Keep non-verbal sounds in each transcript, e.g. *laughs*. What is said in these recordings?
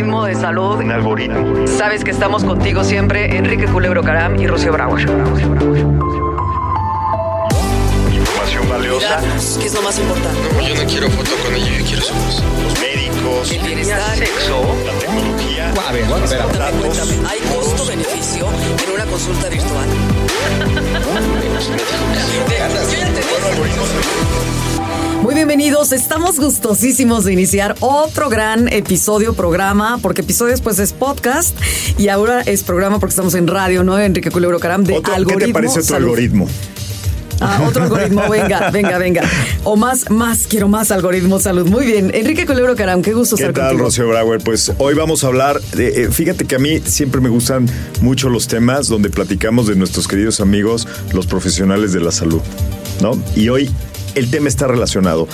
Algoritmo de salud. Un algoritmo. Sabes que estamos contigo siempre, Enrique Culebro Caram y Rocío Brauer. Información valiosa. ¿Qué es lo más importante? Yo no quiero foto con ella, yo quiero su voz. Los médicos. El bienestar. Sexo. La tecnología. A ver, espera. También cuéntame, ¿hay costo-beneficio en una consulta virtual? *laughs* Muy bienvenidos, estamos gustosísimos de iniciar otro gran episodio, programa, porque episodio después es podcast y ahora es programa porque estamos en radio, ¿no? Enrique Culebro Caram de Otro- ¿Qué algoritmo. te parece otro Salud. algoritmo? Ah, otro algoritmo, venga, venga, venga. O más, más, quiero más algoritmo salud. Muy bien, Enrique Culebro Caram, qué gusto ¿Qué estar tal, contigo. Rocío Brauer? Pues hoy vamos a hablar, de, eh, fíjate que a mí siempre me gustan mucho los temas donde platicamos de nuestros queridos amigos, los profesionales de la salud, ¿no? Y hoy el tema está relacionado.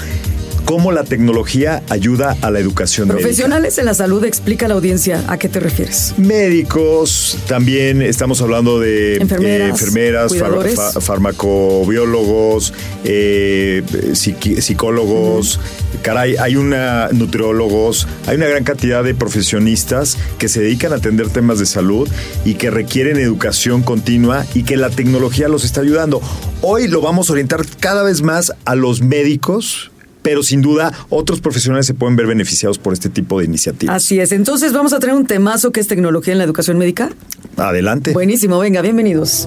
¿Cómo la tecnología ayuda a la educación médica? Profesionales en la salud, explica a la audiencia a qué te refieres. Médicos, también estamos hablando de eh, Enfermeras, far- fa- farmacobiólogos, eh, psiqui- psicólogos, caray, hay una nutriólogos, hay una gran cantidad de profesionistas que se dedican a atender temas de salud y que requieren educación continua y que la tecnología los está ayudando. Hoy lo vamos a orientar cada vez más a los médicos. Pero sin duda, otros profesionales se pueden ver beneficiados por este tipo de iniciativas. Así es, entonces vamos a tener un temazo que es tecnología en la educación médica. Adelante. Buenísimo, venga, bienvenidos.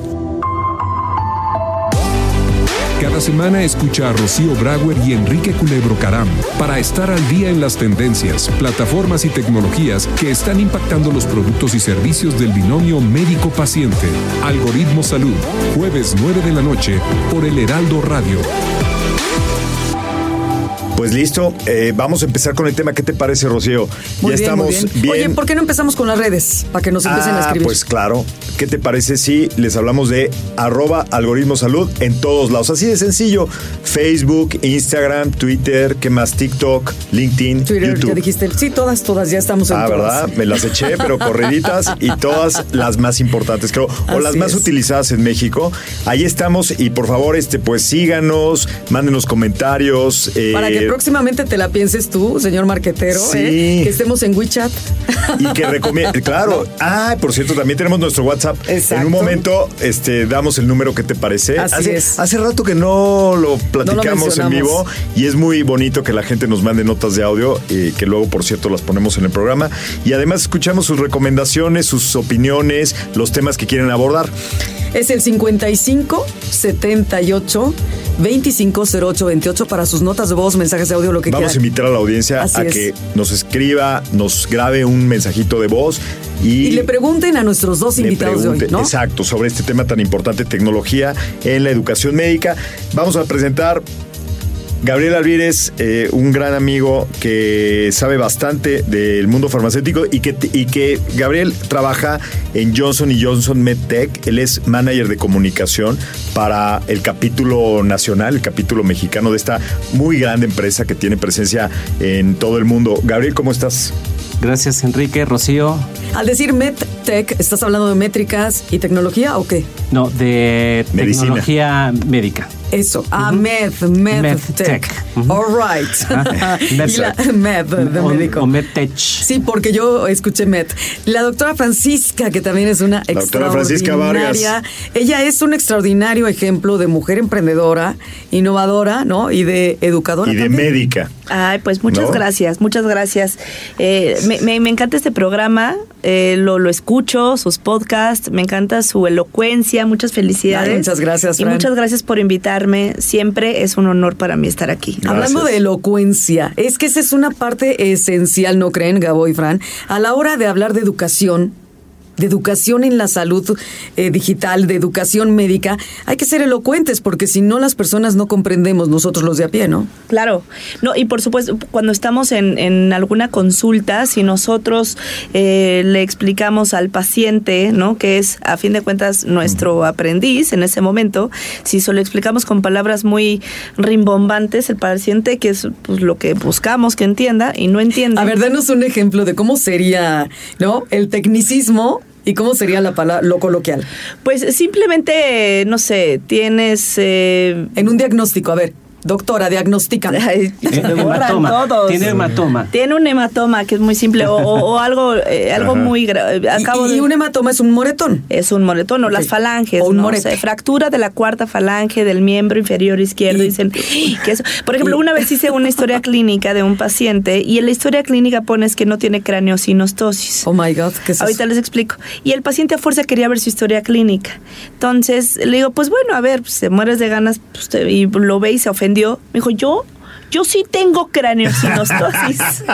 Cada semana escucha a Rocío Brauer y Enrique Culebro Caram para estar al día en las tendencias, plataformas y tecnologías que están impactando los productos y servicios del binomio médico-paciente. Algoritmo Salud, jueves 9 de la noche por el Heraldo Radio. Pues listo, eh, vamos a empezar con el tema. ¿Qué te parece, Rocío? Muy ya bien, estamos muy bien. bien. Oye, ¿por qué no empezamos con las redes? Para que nos empiecen a Ah, escribir. pues claro. ¿Qué te parece si les hablamos de arroba algoritmo salud en todos lados? Así de sencillo. Facebook, Instagram, Twitter, ¿qué más? TikTok, LinkedIn, Twitter, YouTube. ya dijiste. Sí, todas, todas, ya estamos en Ah, todas. ¿verdad? Me las eché, pero corriditas y todas las más importantes, creo, o Así las más es. utilizadas en México. Ahí estamos y por favor, este, pues síganos, mándenos comentarios. eh, Para que próximamente te la pienses tú, señor marquetero, Sí. ¿eh? que estemos en WeChat. y que recomiende, *laughs* claro. Ah, por cierto, también tenemos nuestro WhatsApp. Exacto. En un momento, este, damos el número que te parece. Así hace, es. hace rato que no lo platicamos en vivo y es muy bonito que la gente nos mande notas de audio, eh, que luego, por cierto, las ponemos en el programa. Y además escuchamos sus recomendaciones, sus opiniones, los temas que quieren abordar. Es el 55 78 25 08 28 para sus notas de voz, mensajes de audio, lo que Vamos a invitar a la audiencia Así a es. que nos escriba, nos grabe un mensajito de voz y, Y le pregunten a nuestros dos invitados de hoy, ¿no? Exacto, sobre este tema tan importante, tecnología en la educación médica. Vamos a presentar Gabriel Alvírez, eh, un gran amigo que sabe bastante del mundo farmacéutico y que, y que Gabriel trabaja en Johnson Johnson MedTech. Él es manager de comunicación para el capítulo nacional, el capítulo mexicano de esta muy grande empresa que tiene presencia en todo el mundo. Gabriel, ¿cómo estás? Gracias Enrique, Rocío. Al decir MedTech, ¿estás hablando de métricas y tecnología o qué? No, de Medicina. tecnología médica. Eso, ah, med, medtech. All right. *laughs* Med, *laughs* de médico. O MedTech. Sí, porque yo escuché Med. La doctora Francisca, que también es una doctora Francisca Vargas. extraordinaria. Ella es un extraordinario ejemplo de mujer emprendedora, innovadora, ¿no? Y de educadora. Y de también. médica. Ay, pues muchas ¿No? gracias, muchas gracias. Eh, me, me- me encanta este programa, eh, lo, lo escucho, sus podcasts, me encanta su elocuencia, muchas felicidades. Ay, muchas gracias, Y Fran. muchas gracias por invitarme. Siempre es un honor para mí estar aquí. Hablando de elocuencia, es que esa es una parte esencial, ¿no creen, Gabo y Fran? A la hora de hablar de educación, de educación en la salud eh, digital, de educación médica, hay que ser elocuentes, porque si no las personas no comprendemos nosotros los de a pie, ¿no? Claro, no, y por supuesto, cuando estamos en, en alguna consulta, si nosotros eh, le explicamos al paciente, ¿no? Que es a fin de cuentas nuestro aprendiz en ese momento, si se lo explicamos con palabras muy rimbombantes, el paciente, que es pues, lo que buscamos que entienda y no entiende. A ver, danos un ejemplo de cómo sería, ¿no? El tecnicismo y cómo sería la palabra, lo coloquial. Pues simplemente, no sé, tienes... eh, En un diagnóstico, a ver, doctora, diagnostica. *laughs* Me borran Hematoma. todos. Tiene hematoma. Tiene un hematoma que es muy simple o, o- o algo, eh, algo muy grave. Acabo y, y de- un hematoma es un moretón. es un moretón o las falanges, O un ¿no? morete. O sea, fractura de la cuarta falange del miembro inferior izquierdo. Y- Dicen que eso. Por ejemplo, y- una vez hice una historia *laughs* clínica de un paciente y en la historia clínica pones que no tiene craneosinostosis. Oh my God, ¿qué es Ahorita eso? les explico. Y el paciente a fuerza quería ver su historia clínica. Entonces le digo, pues bueno, a ver, si te mueres de ganas pues, te- y lo ve y se ofendió. Me dijo, yo, yo sí tengo craneosinostosis. *laughs*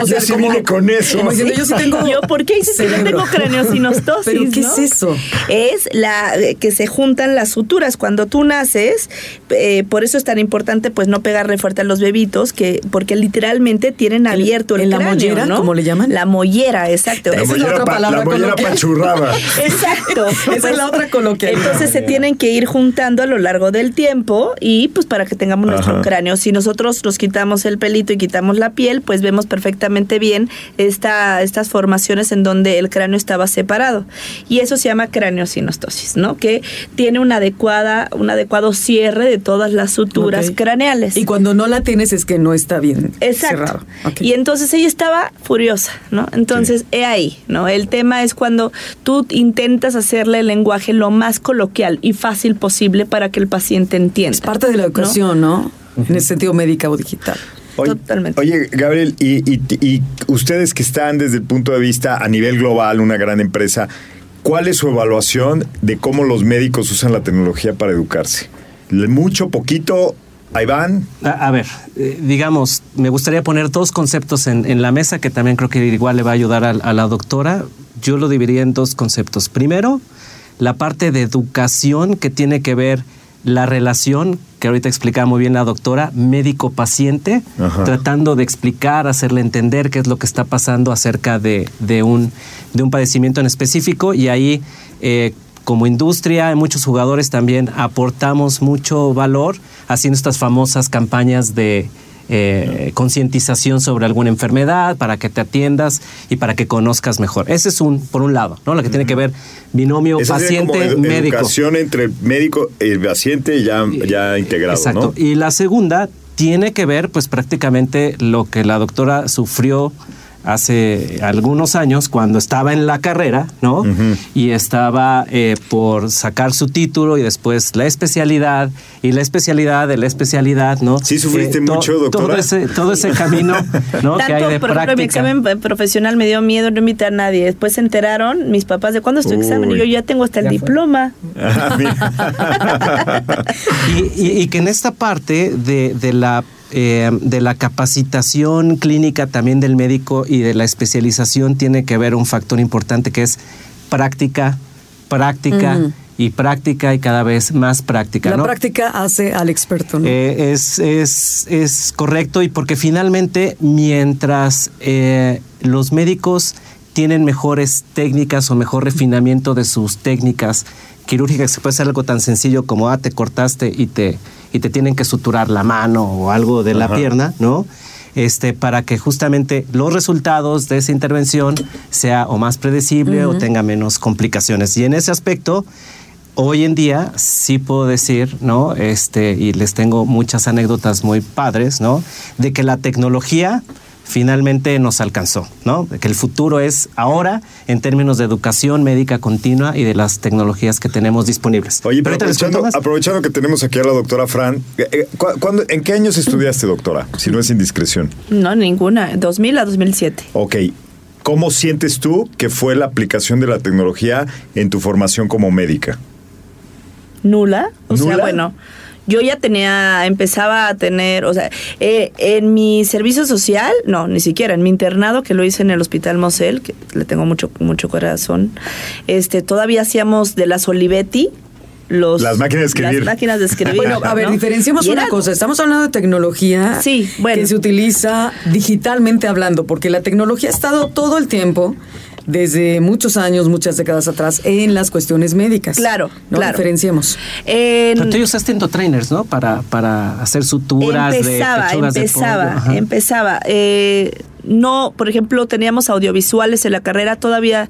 O Yo sí vine con eso. Como diciendo, yo sí tengo. Yo, ¿por qué dices que yo tengo craneosinostosis? *laughs* ¿Pero qué no? es eso? Es la eh, que se juntan las suturas. Cuando tú naces, eh, por eso es tan importante pues no pegarle fuerte a los bebitos, que porque literalmente tienen ¿En- abierto el en la cráneo, mollera, ¿no? como le llaman? La mollera, exacto. Esa La es la mollera, otra pa- palabra la mollera pachurrada. *laughs* Exacto. Esa es la otra coloquial. Entonces se tienen que ir juntando a lo largo del tiempo y pues para que tengamos nuestro cráneo. Si nosotros nos quitamos el pelito y quitamos la piel, pues vemos perfectamente bien esta, estas formaciones en donde el cráneo estaba separado. Y eso se llama craneosinostosis, ¿no? Que tiene una adecuada, un adecuado cierre de todas las suturas craneales. Y cuando no la tienes es que no está bien Exacto. cerrado. Y entonces ella estaba furiosa, ¿no? Entonces, he ahí, ¿no? El tema es cuando tú intentas hacerle el lenguaje lo más coloquial y fácil posible para que el paciente entienda. Es parte de la educación, ¿no? En el sentido médica o digital. Oye, Totalmente. Oye, Gabriel, y, y- y ustedes que están desde el punto de vista a nivel global, una gran empresa, ¿cuál es su evaluación de cómo los médicos usan la tecnología para educarse? ¿Le- ¿Mucho, poquito? Ahí van. A, a ver, eh, digamos, me gustaría poner dos conceptos en, en la mesa que también creo que igual le va a ayudar a, a la doctora. Yo lo dividiría en dos conceptos. Primero, la parte de educación que tiene que ver la relación, que ahorita explicaba muy bien la doctora, médico-paciente, tratando de explicar, hacerle entender qué es lo que está pasando acerca de, de un, de un padecimiento en específico. Y ahí... eh, como industria, muchos jugadores también aportamos mucho valor haciendo estas famosas campañas de eh, concientización sobre alguna enfermedad para que te atiendas y para que conozcas mejor. Ese es un, por un lado, ¿no? Lo que tiene que ver binomio Esa sería como paciente edu- médico. educación entre médico y paciente ya, ya integrado, Exacto. ¿no? Y la segunda tiene que ver, pues prácticamente lo que la doctora sufrió hace algunos años cuando estaba en la carrera, ¿no? Y estaba eh, por sacar su título y después la especialidad y la especialidad de la especialidad, ¿no? ¿Sí sufriste Eh, to- mucho, doctora? Todo ese, todo ese camino, ¿no? que hay Tanto, de por ejemplo, mi examen eh, profesional me dio miedo, no invité a nadie. Después se enteraron mis papás de cuándo es tu examen y yo ya tengo hasta el diploma. Ah, *laughs* y, y- y que en esta parte de, de la eh, de la capacitación clínica también del médico y de la especialización tiene que ver un factor importante que es práctica, práctica y práctica y cada vez más práctica. La ¿no? práctica hace al experto, ¿no? Eh, es, es- es correcto y porque finalmente mientras eh, los médicos tienen mejores técnicas o mejor refinamiento de sus técnicas quirúrgicas, que puede ser algo tan sencillo como, ah, te cortaste y te, y te tienen que suturar la mano o algo de la Ajá. pierna, ¿no? Este, para que justamente los resultados de esa intervención sea o más predecible o tenga menos complicaciones. Y en ese aspecto, hoy en día sí puedo decir, ¿no? Este, y les tengo muchas anécdotas muy padres, ¿no? De que la tecnología finalmente nos alcanzó, ¿no? Que el futuro es ahora en términos de educación médica continua y de las tecnologías que tenemos disponibles. Oye, Pero aprovechando, aprovechando que tenemos aquí a la doctora Fran, eh, eh, ¿cu- cuándo- ¿en qué años estudiaste, doctora? Si no es indiscreción. No, ninguna. 2000 a 2007. Ok. ¿Cómo sientes tú que fue la aplicación de la tecnología en tu formación como médica? nula. O sea, ¿Nula? bueno, yo ya tenía, empezaba a tener, o sea, eh, en mi servicio social, no, ni siquiera, en mi internado que lo hice en el Hospital Mosel, que le tengo mucho, mucho corazón, este, todavía hacíamos de las Olivetti, los, Las máquinas de escribir. Las máquinas de escribir. Bueno, a ver, ¿no? diferenciemos una cosa. Estamos hablando de tecnología Sí, bueno. que se utiliza digitalmente hablando, porque la tecnología ha estado todo el tiempo, desde muchos años, muchas décadas atrás, en las cuestiones médicas. Claro, ¿no? claro. Diferenciemos. En- Pero tú usaste endotrainers, ¿no? Para, para hacer suturas empezaba, de pechugas de empezaba, pollo. Empezaba. Eh, no, por ejemplo, teníamos audiovisuales en la carrera todavía.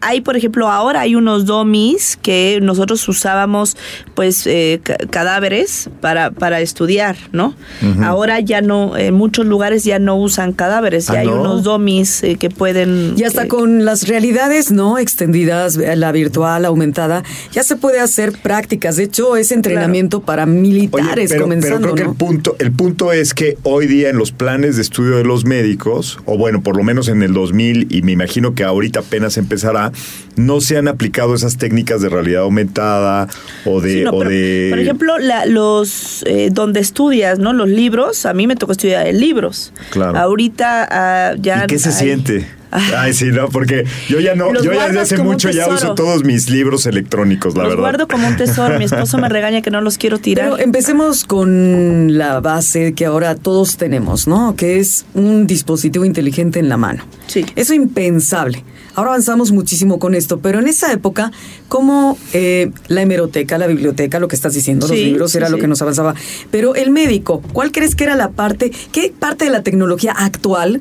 Hay, por ejemplo, ahora hay unos domis que nosotros usábamos, pues, eh, ca- cadáveres para, para estudiar, ¿no? Ahora ya no, en muchos lugares ya no usan cadáveres, ya Ah, hay ¿no? unos domis eh, que pueden... Y hasta que- con las realidades no extendidas, eh, la virtual, aumentada, ya se puede hacer prácticas. De hecho, es entrenamiento para Oye, militares pero, pero comenzando. creo que ¿no? el punto, el punto es que hoy día en los planes de estudio de los médicos, o bueno, por lo menos en el 2000, y me imagino que ahorita apenas empezará, no se han aplicado esas técnicas de realidad aumentada o de... Sí, no, o pero, de Por ejemplo, la- los eh, donde estudias, ¿no? Los libros, a mí me tocó estudiar en libros. Claro. Ahorita ah, ya... ¿Y qué se hay- siente? Ay. Sí, no, porque yo ya no, Los yo ya desde hace mucho ya uso todos mis libros electrónicos, la los verdad. guardo como un tesoro. Mi esposo me regaña que no los quiero tirar. Pero empecemos con la base que ahora todos tenemos, ¿no? Que es un dispositivo inteligente en la mano. Sí. Eso impensable. Ahora avanzamos muchísimo con esto, pero en esa época, como eh, la hemeroteca, la biblioteca, lo que estás diciendo, los libros, sí, era lo que nos avanzaba. Pero el médico, ¿cuál crees que era la parte, qué parte de la tecnología actual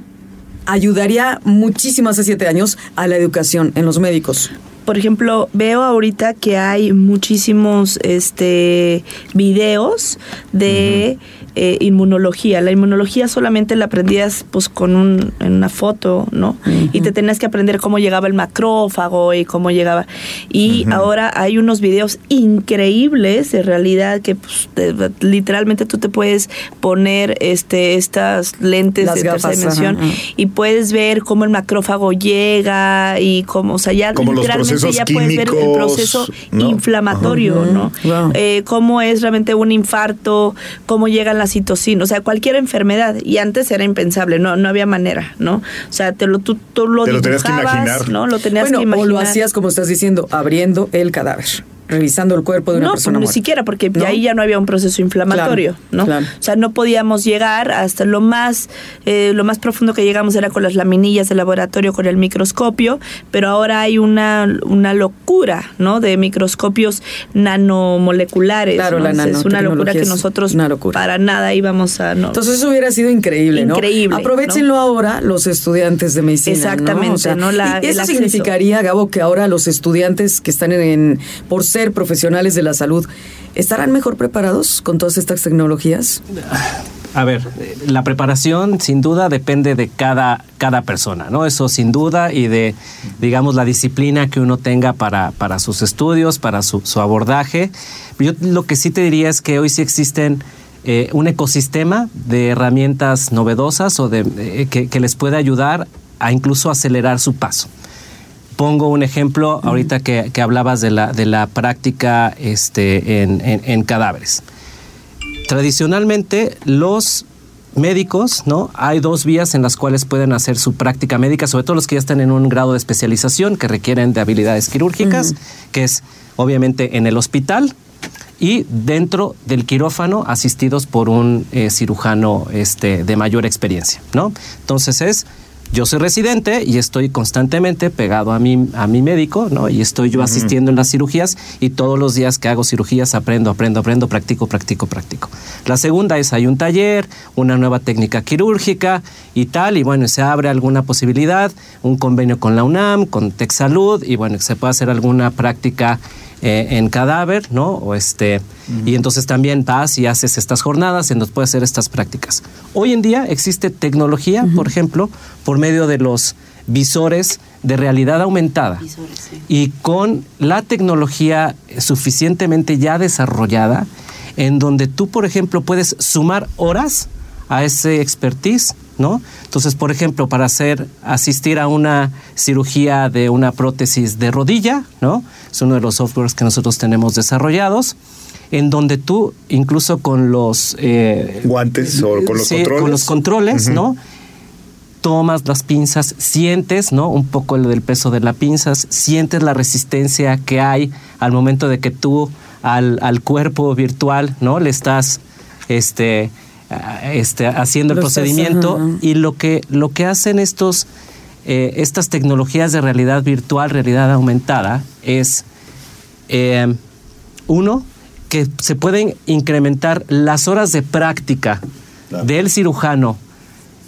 ayudaría muchísimo hace siete años a la educación en los médicos? por ejemplo, veo ahorita que hay muchísimos este videos de eh, inmunología. La inmunología solamente la aprendías pues con un, en una foto, ¿no? Y te tenías que aprender cómo llegaba el macrófago y cómo llegaba. Y ahora hay unos videos increíbles de realidad que pues, te- literalmente tú te puedes poner este estas lentes Las de tercera gafas, dimensión ajá, ajá. y puedes ver cómo el macrófago llega y cómo, o sea, ya Como literalmente ya puedes ver el proceso ¿no? inflamatorio. ¿no? Wow. Eh, cómo es realmente un infarto, cómo llegan las citocinas, o sea, cualquier enfermedad. Y antes era impensable, no, no había manera, ¿no? O sea, te lo, tú, tú lo Te lo tenías que dibujabas, imaginar. ¿no? Lo tenías bueno, que imaginar. o lo hacías como estás diciendo, abriendo el cadáver, revisando el cuerpo de una no, persona pues, ni muerta. siquiera, porque ¿No? ahí ya no había un proceso inflamatorio, Claro, ¿no? claro. O sea, no podíamos llegar hasta lo más, eh, lo más profundo que llegamos era con las laminillas de laboratorio, con el microscopio, pero ahora hay una, una locura, ¿no? De microscopios nanomoleculares. Claro, ¿no? la Es- Es una locura que nosotros locura. para nada íbamos a... No. Entonces eso hubiera sido increíble, ¿no? Increíble, Aprovechenlo ahora los estudiantes de medicina. ¿no? Exactamente, ¿no? El eso significaría, Gabo, que ahora los estudiantes que están en, por profesionales de la salud, ¿estarán mejor preparados con todas estas tecnologías? A ver, eh, la preparación sin duda depende de cada, cada persona, ¿no? Eso sin duda y de, digamos, la disciplina que uno tenga para, para sus estudios, para su, su abordaje. Yo lo que sí te diría es que hoy sí existen eh, un ecosistema de herramientas novedosas o de, eh, que, que les puede ayudar a incluso acelerar su paso. Pongo un ejemplo ahorita que, que hablabas de la, de la práctica este, en, en- en cadáveres. Tradicionalmente, los médicos, ¿no? Hay dos vías en las cuales pueden hacer su práctica médica, sobre todo los que ya están en un grado de especialización, que requieren de habilidades quirúrgicas, que es obviamente en el hospital y dentro del quirófano asistidos por un eh, cirujano este, de mayor experiencia, ¿no? Entonces es yo soy residente y estoy constantemente pegado a mi, a mi médico, ¿no? Y estoy yo asistiendo en las cirugías y todos los días que hago cirugías aprendo, aprendo, aprendo, practico, practico, practico. La segunda es hay un taller, una nueva técnica quirúrgica y tal, y bueno, se abre alguna posibilidad, un convenio con la UNAM, con TechSalud, y bueno, se puede hacer alguna práctica eh, en cadáver, ¿no? O este, Y entonces también vas y haces estas jornadas en donde puedes hacer estas prácticas. Hoy en día existe tecnología, por ejemplo, por medio de los visores de realidad aumentada. Y con la tecnología suficientemente ya desarrollada, en donde tú, por ejemplo, puedes sumar horas a ese expertise, ¿no? Entonces, por ejemplo, para hacer asistir a una cirugía de una prótesis de rodilla, ¿no? Es uno de los softwares que nosotros tenemos desarrollados. en donde tú, incluso con los... eh, Guantes o con los sí, controles. Con los controles, ¿no? Tomas las pinzas, sientes, ¿no? Un poco el del peso de las pinzas, sientes la resistencia que hay al momento de que tú al, al cuerpo virtual, ¿no? Le estás, este, este, haciendo el procedimiento y lo que, lo que hacen estos, eh, estas tecnologías de realidad virtual, realidad aumentada, es eh, uno, que se pueden incrementar las horas de práctica del cirujano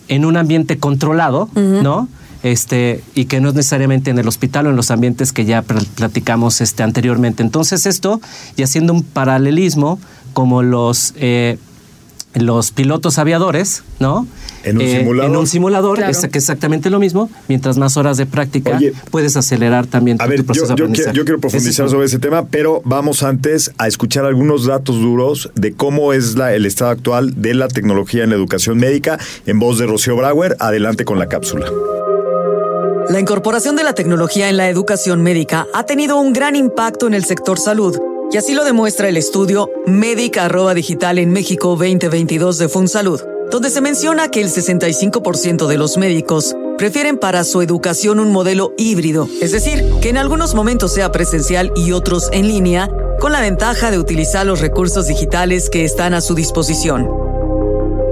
en un ambiente controlado, ¿no? Este, y que no es necesariamente en el hospital o en los ambientes que ya pl- platicamos este, anteriormente. Entonces, esto, y haciendo un paralelismo, como los, eh, los pilotos aviadores, ¿no? En un Eh, simulador. En un simulador, Claro. es exactamente lo mismo. Mientras más horas de práctica, Oye, puedes acelerar también A tu ver, yo, proceso yo aprendizaje. quiero, yo quiero profundizar es sobre ese tema, pero vamos antes a escuchar algunos datos duros de cómo es la- el estado actual de la tecnología en la educación médica en voz de Rocío Brauer. Adelante con la cápsula. La incorporación de la tecnología en la educación médica ha tenido un gran impacto en el sector salud, y así lo demuestra el estudio Médica arroba Digital en México 2022 de FunSalud, donde se menciona que el 65% de los médicos prefieren para su educación un modelo híbrido, es decir, que en algunos momentos sea presencial y otros en línea, con la ventaja de utilizar los recursos digitales que están a su disposición.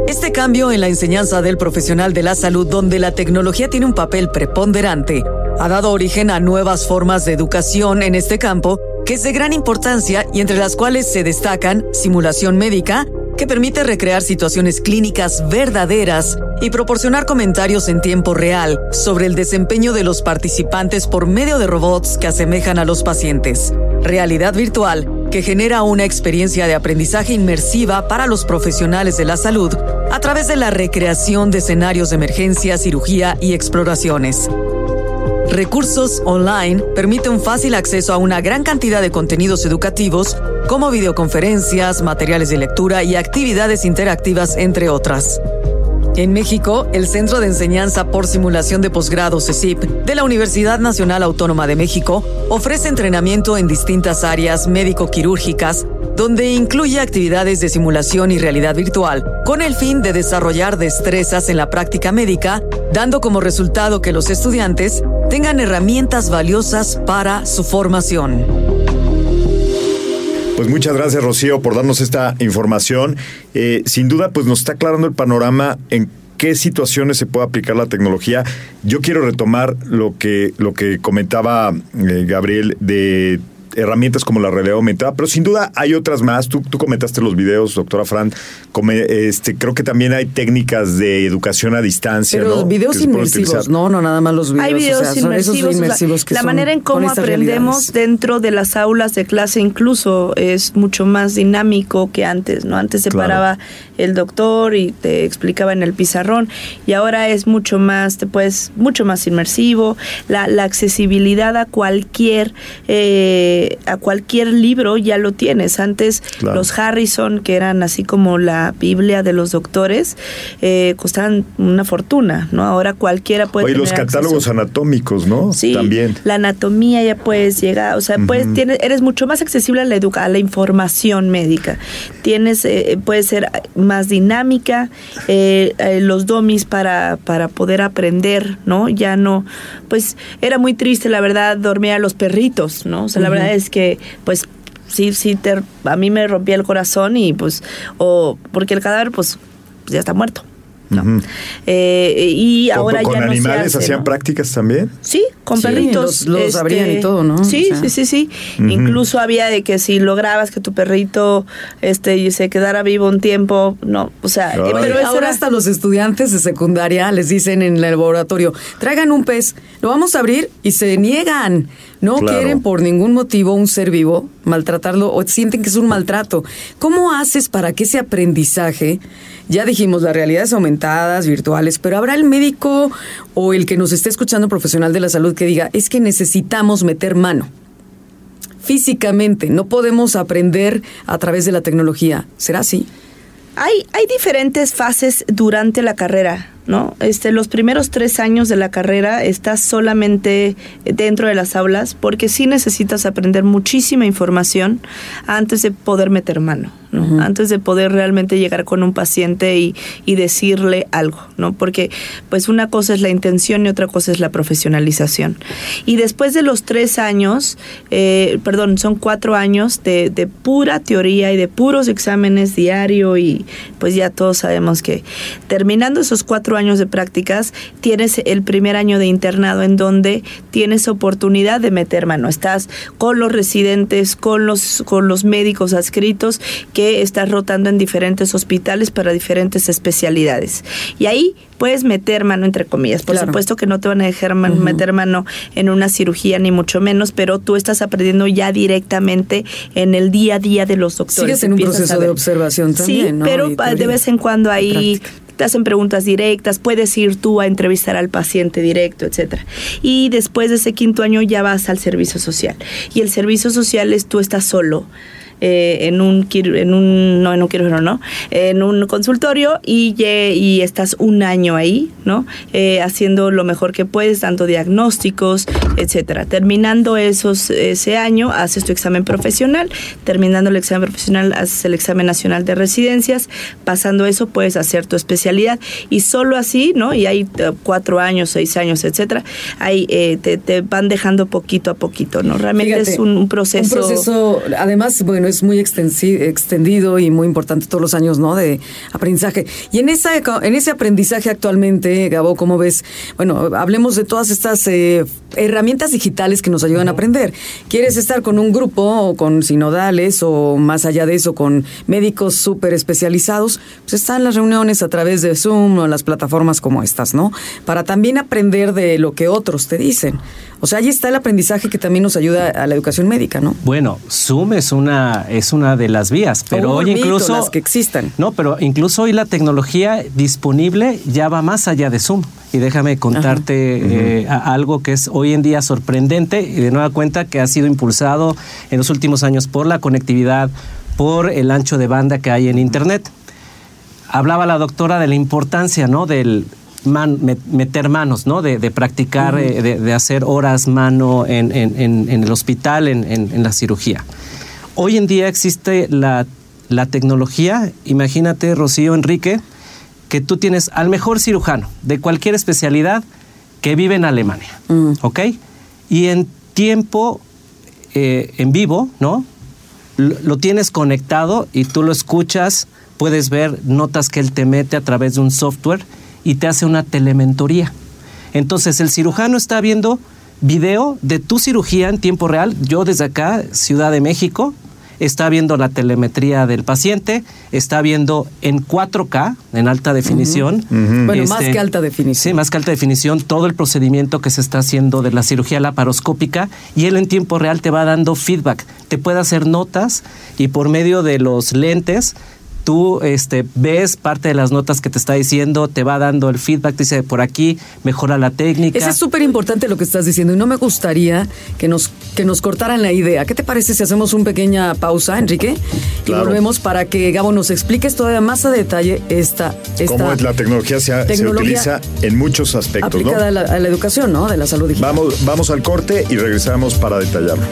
Este cambio en la enseñanza del profesional de la salud, donde la tecnología tiene un papel preponderante, ha dado origen a nuevas formas de educación en este campo que es de gran importancia y entre las cuales se destacan simulación médica, que permite recrear situaciones clínicas verdaderas y proporcionar comentarios en tiempo real sobre el desempeño de los participantes por medio de robots que asemejan a los pacientes. Realidad virtual, que genera una experiencia de aprendizaje inmersiva para los profesionales de la salud a través de la recreación de escenarios de emergencia, cirugía y exploraciones. Recursos Online permite un fácil acceso a una gran cantidad de contenidos educativos, como videoconferencias, materiales de lectura y actividades interactivas, entre otras. En México, el Centro de Enseñanza por Simulación de Posgrado CECIP de la Universidad Nacional Autónoma de México ofrece entrenamiento en distintas áreas médico-quirúrgicas, donde incluye actividades de simulación y realidad virtual, con el fin de desarrollar destrezas en la práctica médica, dando como resultado que los estudiantes tengan herramientas valiosas para su formación. Pues muchas gracias, Rocío, por darnos esta información. Eh, sin duda, pues nos está aclarando el panorama en qué situaciones se puede aplicar la tecnología. Yo quiero retomar lo que, lo que comentaba eh, Gabriel de herramientas como la realidad aumentada, pero sin duda hay otras más. Tú, tú comentaste los videos, doctora Fran. Come- este, creo que también hay técnicas de educación a distancia. Pero ¿no? videos inmersivos, no, no, nada más los videos. Hay videos o sea, son esos inmersivos, o sea, inmersivos que la son manera en cómo aprendemos realidades. dentro de las aulas de clase incluso es mucho más dinámico que antes, ¿no? Antes se Claro. paraba el doctor y te explicaba en el pizarrón y ahora es mucho más, te puedes, mucho más inmersivo, la, la accesibilidad a cualquier, eh, a cualquier libro ya lo tienes. Antes Claro. los Harrison, que eran así como la Biblia de los doctores, eh, costaban una fortuna, ¿no? Ahora cualquiera puede Oye, los acceso. catálogos anatómicos, ¿no? Sí, También. la anatomía ya puedes llegar, o sea, puedes, tienes, eres mucho más accesible a la, educa a la información médica. Tienes, eh, puede ser más dinámica, eh, eh, los domis para, para poder aprender, ¿no? Ya no, pues era muy triste, la verdad, dormir a los perritos, ¿no? O sea, la verdad es que, pues, sí, sí, te, a mí me rompía el corazón y pues, o porque el cadáver, pues, ya está muerto. ¿No? Eh, y ¿Con- ahora con ya no se animales hace, hacían ¿no? prácticas también? Sí, con Sí, perritos. este, los- abrían y todo, ¿no? Sí, O sea. sí, sí, sí. Incluso había de que si lograbas que tu perrito este se quedara vivo un tiempo, no, o sea, Ay. eh, pero eso Ahora era- hasta los estudiantes de secundaria les dicen en el laboratorio, traigan un pez, lo vamos a abrir y se niegan. No Claro. quieren por ningún motivo un ser vivo maltratarlo o sienten que es un maltrato. ¿Cómo haces para que ese aprendizaje, ya dijimos las realidades aumentadas, virtuales, pero habrá el médico o el que nos esté escuchando profesional de la salud que diga, es que necesitamos meter mano? Físicamente, no podemos aprender a través de la tecnología. ¿Será así? Hay, hay diferentes fases durante la carrera. ¿No? Este, los primeros tres años de la carrera estás solamente dentro de las aulas porque sí necesitas aprender muchísima información antes de poder meter mano, ¿no? Antes de poder realmente llegar con un paciente y, y decirle algo, ¿no? Porque pues una cosa es la intención y otra cosa es la profesionalización. Y después de los tres años, eh, perdón, son cuatro años de, de pura teoría y de puros exámenes diario y pues ya todos sabemos que terminando esos cuatro años de prácticas, tienes el primer año de internado en donde tienes oportunidad de meter mano. Estás con los residentes, con los, con los médicos adscritos que estás rotando en diferentes hospitales para diferentes especialidades. Y ahí puedes meter mano entre comillas. Por Claro. supuesto que no te van a dejar man- meter mano en una cirugía ni mucho menos, pero tú estás aprendiendo ya directamente en el día a día de los doctores. Sigues en un proceso de observación Sí, también, ¿no? pero de vez en cuando Y ahí práctica. Te hacen preguntas directas, puedes ir tú a entrevistar al paciente directo, etcétera. Y después de ese quinto año ya vas al servicio social. Y el servicio social es tú estás solo. Eh, en un en un no en un quirófano no en un consultorio y y estás un año ahí no Eh, haciendo lo mejor que puedes dando diagnósticos etcétera. Terminando esos ese año haces tu examen profesional. Terminando el examen profesional haces el examen nacional de residencias. Pasando eso puedes hacer tu especialidad. Y solo así no y hay eh, cuatro años seis años etcétera ahí eh, te, te van dejando poquito a poquito no realmente Fíjate, es un, un proceso Un proceso, además, bueno, es muy extendido y muy importante todos los años, ¿no? De aprendizaje. Y en esa en ese aprendizaje actualmente, Gabo, ¿cómo ves? Bueno, hablemos de todas estas eh, herramientas digitales que nos ayudan a aprender. ¿Quieres estar con un grupo o con sinodales o más allá de eso, con médicos súper especializados? Pues están las reuniones a través de Zoom o las plataformas como estas, ¿no? Para también aprender de lo que otros te dicen. O sea, ahí está el aprendizaje que también nos ayuda a la educación médica, ¿no? Bueno, Zoom es una, es una de las vías, pero O hoy mito, incluso... las que existan. No, pero incluso hoy la tecnología disponible ya va más allá de Zoom. Y déjame contarte eh, algo que es hoy en día sorprendente y de nueva cuenta que ha sido impulsado en los últimos años por la conectividad, por el ancho de banda que hay en Internet. Hablaba la doctora de la importancia, ¿no? Del man- meter manos, ¿no? De, de practicar, eh, de, de hacer horas mano en, en- en- en el hospital, en la cirugía. Hoy en día existe la, la tecnología, imagínate, Rocío Enrique, que tú tienes al mejor cirujano de cualquier especialidad que vive en Alemania, ¿ok? Y en tiempo, eh, en vivo, ¿no? Lo, lo tienes conectado y tú lo escuchas, puedes ver notas que él te mete a través de un software y te hace una telementoría. Entonces el cirujano está viendo video de tu cirugía en tiempo real. Yo desde acá, Ciudad de México, está viendo la telemetría del paciente, está viendo en 4K, en alta definición. Bueno, más este, que alta definición. Sí, más que alta definición, todo el procedimiento que se está haciendo de la cirugía laparoscópica y él en tiempo real te va dando feedback. Te puede hacer notas y por medio de los lentes tú este, ves parte de las notas que te está diciendo, te va dando el feedback, te dice por aquí, mejora la técnica. Eso es súper importante lo que estás diciendo y no me gustaría que nos, que nos cortaran la idea. ¿Qué te parece si hacemos una pequeña pausa, Enrique? Y Claro. volvemos para que Gabo nos expliques todavía más a detalle esta... esta Cómo la tecnología se, se utiliza en muchos aspectos, ¿no? aplicada a, la, a la educación, ¿no? De la salud digital. Vamos, vamos al corte y regresamos para detallarlo.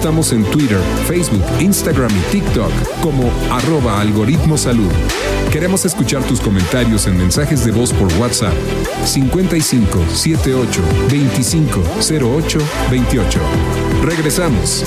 Estamos en Twitter, Facebook, Instagram y TikTok como arroba algoritmo salud. Queremos escuchar tus comentarios en mensajes de voz por WhatsApp 55 78 25 08 28. Regresamos.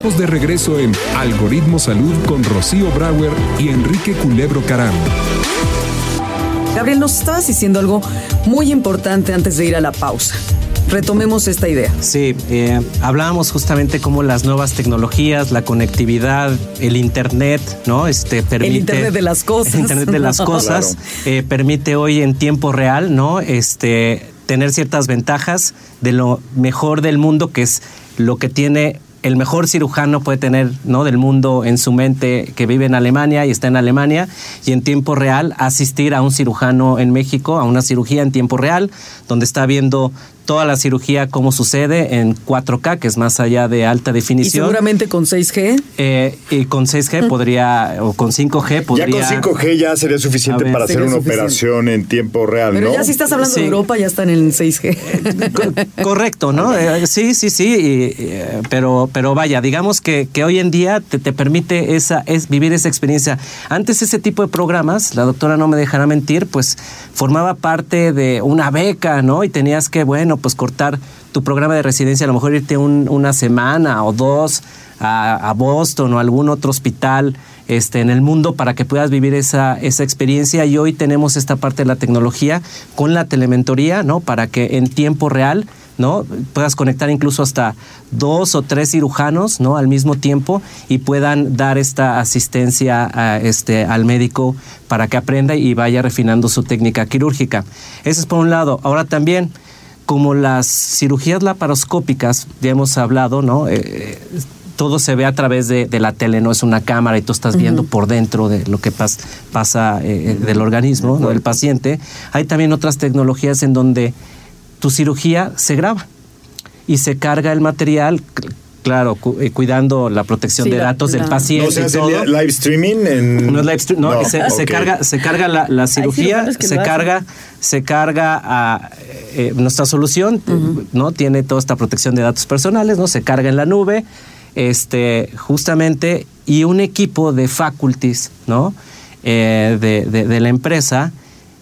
De regreso en Algoritmo Salud con Rocío Brauer y Enrique Culebro Caram. Gabriel, nos estabas diciendo algo muy importante antes de ir a la pausa. Retomemos esta idea. Sí, eh, hablábamos justamente cómo las nuevas tecnologías, la conectividad, el internet, ¿no? Este permite el internet de las cosas. El internet de las *laughs* cosas eh, permite hoy en tiempo real, ¿no? Este tener ciertas ventajas de lo mejor del mundo, que es lo que tiene el mejor cirujano puede tener ¿no? del mundo en su mente que vive en Alemania y está en Alemania y en tiempo real asistir a un cirujano en México, a una cirugía en tiempo real, donde está viendo toda la cirugía cómo sucede en 4K, que es más allá de alta definición. ¿Y seguramente con 6G? Eh, y con 6G *laughs* podría, o con 5G podría... Ya con 5G ya sería suficiente para hacer una operación en tiempo real, Pero ya si estás hablando de Europa ya están en 6G. Eh, correcto, ¿no? Eh, sí, sí, sí, pero, pero vaya, digamos que, que hoy en día te, te permite esa, es, vivir esa experiencia. Antes ese tipo de programas, la doctora no me dejará mentir, pues formaba parte de una beca, ¿no? Y tenías que, bueno, pues cortar tu programa de residencia, a lo mejor irte una semana o dos a, Boston o algún otro hospital este, en el mundo para que puedas vivir esa, esa experiencia. Y hoy tenemos esta parte de la tecnología con la telementoría, ¿no? Para que en tiempo real ¿no? Puedas conectar incluso hasta dos o tres cirujanos, ¿no? Al mismo tiempo y puedan dar esta asistencia este, al médico para que aprenda y vaya refinando su técnica quirúrgica. Eso es por un lado. Ahora también como las cirugías laparoscópicas, ya hemos hablado, ¿no? Eh, todo se ve a través de, la tele, no es una cámara y tú estás viendo por dentro de lo que pasa eh, eh, del organismo, del paciente. Hay también otras tecnologías en donde tu cirugía se graba y se carga el material Claro, eh, cuidando la protección de datos del paciente. ¿No se hace live streaming? En... No es live streaming, no, se, carga, se carga la, cirugía, se carga, se carga a eh, nuestra solución, ¿no? Tiene toda esta protección de datos personales, ¿no? Se carga en la nube, este, justamente, y un equipo de faculties, ¿no? Eh, de la empresa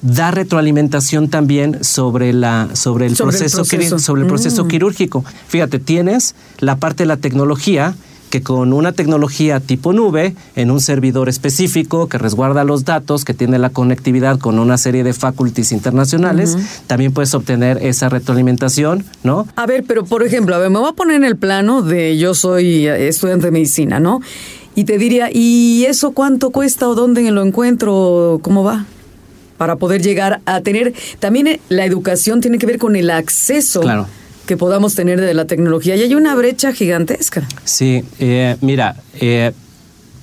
da retroalimentación también sobre la sobre el proceso, sobre el proceso mm. quirúrgico. Fíjate, tienes la parte de la tecnología que con una tecnología tipo nube, en un servidor específico que resguarda los datos, que tiene la conectividad con una serie de faculties internacionales, también puedes obtener esa retroalimentación, ¿no? A ver, pero por ejemplo, a ver, me voy a poner en el plano de yo soy estudiante de medicina, ¿no? Y te diría, ¿y eso cuánto cuesta o dónde lo encuentro? ¿Cómo va? Para poder llegar a tener, también eh, la educación tiene que ver con el acceso. que podamos tener de la tecnología. Y hay una brecha gigantesca. Sí, eh, mira, eh,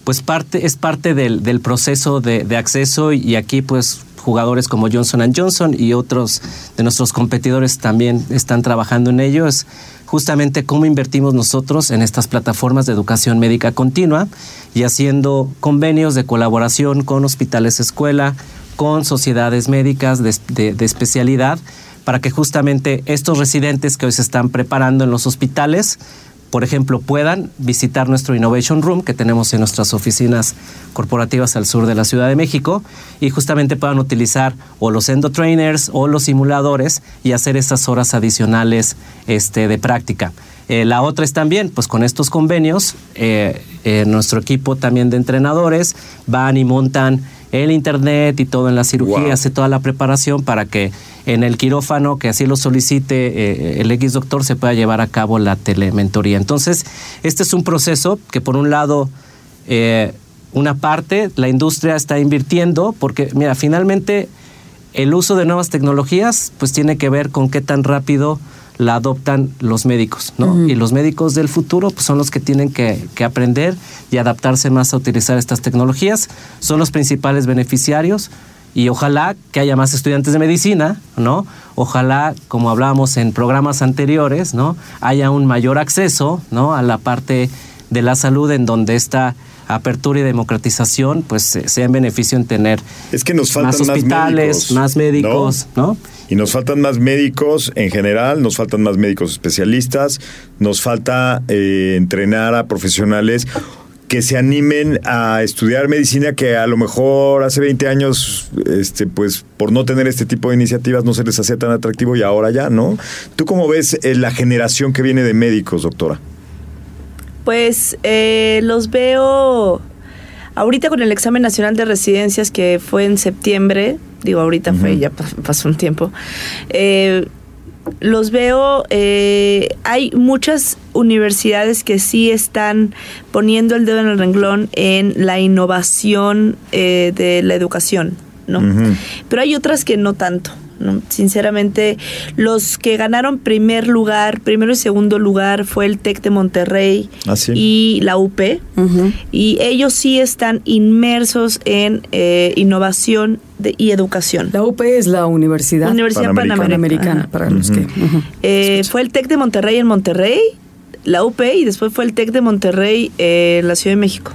pues parte, es parte del, del proceso de, de, acceso y aquí pues jugadores como Johnson Johnson y otros de nuestros competidores también están trabajando en ello. Es justamente cómo invertimos nosotros en estas plataformas de educación médica continua y haciendo convenios de colaboración con hospitales escuela, con sociedades médicas de, especialidad para que justamente estos residentes que hoy se están preparando en los hospitales por ejemplo, puedan visitar nuestro Innovation Room que tenemos en nuestras oficinas corporativas al sur de la Ciudad de México y justamente puedan utilizar o los endotrainers o los simuladores y hacer esas horas adicionales este, de práctica. Eh, la otra es también, pues con estos convenios, eh, eh, nuestro equipo también de entrenadores van y montan el internet y todo en la cirugía, Wow. hace toda la preparación para que en el quirófano, que así lo solicite eh, el X doctor, se pueda llevar a cabo la telementoría. Entonces, este es un proceso que por un lado, eh, una parte, la industria está invirtiendo, porque mira, finalmente el uso de nuevas tecnologías, pues tiene que ver con qué tan rápido la adoptan los médicos, ¿no? Y los médicos del futuro pues, son los que tienen que, que aprender y adaptarse más a utilizar estas tecnologías. Son los principales beneficiarios y ojalá que haya más estudiantes de medicina, ¿no? Ojalá, como hablábamos en programas anteriores, ¿no? Haya un mayor acceso, ¿no? A la parte de la salud en donde esta apertura y democratización pues sea en beneficio en tener Es que nos faltan más más hospitales, médicos, más médicos, ¿no? Y nos faltan más médicos en general, nos faltan más médicos especialistas, nos falta eh, entrenar a profesionales que se animen a estudiar medicina que a lo mejor hace 20 años, este, pues por no tener este tipo de iniciativas no se les hacía tan atractivo y ahora ya, ¿no? ¿Tú cómo ves eh, la generación que viene de médicos, doctora? Pues eh, los veo ahorita con el examen nacional de residencias que fue en septiembre, digo ahorita fue, ya pa- pasó un tiempo, eh, los veo, eh, hay muchas universidades que sí están poniendo el dedo en el renglón en la innovación eh, de la educación, ¿no? Pero hay otras que no tanto. ¿No? Sinceramente, los que ganaron primer lugar, primero y segundo lugar fue el TEC de Monterrey Ah, sí. y la UP. Y ellos sí están inmersos en eh, innovación de- y educación. La UP es la Universidad, Universidad Panamericana. Panamericana. Panamericana, para los que... Eh, fue el TEC de Monterrey en Monterrey, la UP, y después fue el TEC de Monterrey eh, en la Ciudad de México.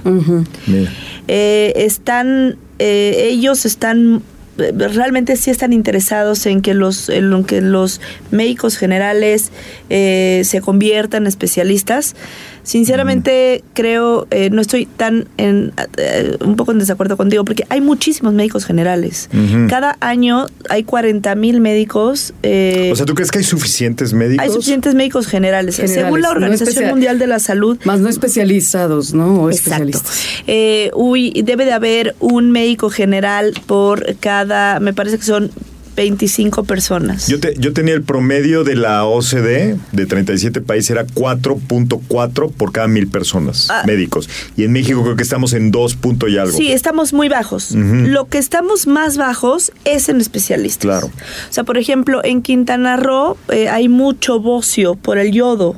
Eh, están, eh, ellos están, realmente sí están interesados en que los, en que los médicos generales eh, se conviertan en especialistas. Sinceramente creo, eh, no estoy tan en, eh, un poco en desacuerdo contigo, porque hay muchísimos médicos generales. Cada año hay 40 mil médicos. eh, O sea, ¿tú crees que hay suficientes médicos? hay suficientes médicos generales. Generales, Según la no Organización Mundial de la Salud, Más no especializados, ¿no? O Exacto. especialistas. Eh, uy, debe de haber un médico general por cada, me parece que son 25 personas. Yo, te- yo tenía el promedio de la OCDE de 37 países, era 4.4 por cada mil personas Ah. médicos. Y en México creo que estamos en 2 punto y algo. Sí, estamos muy bajos. Lo que estamos más bajos es en especialistas. Claro. O sea, por ejemplo, en Quintana Roo eh, hay mucho bocio por el yodo.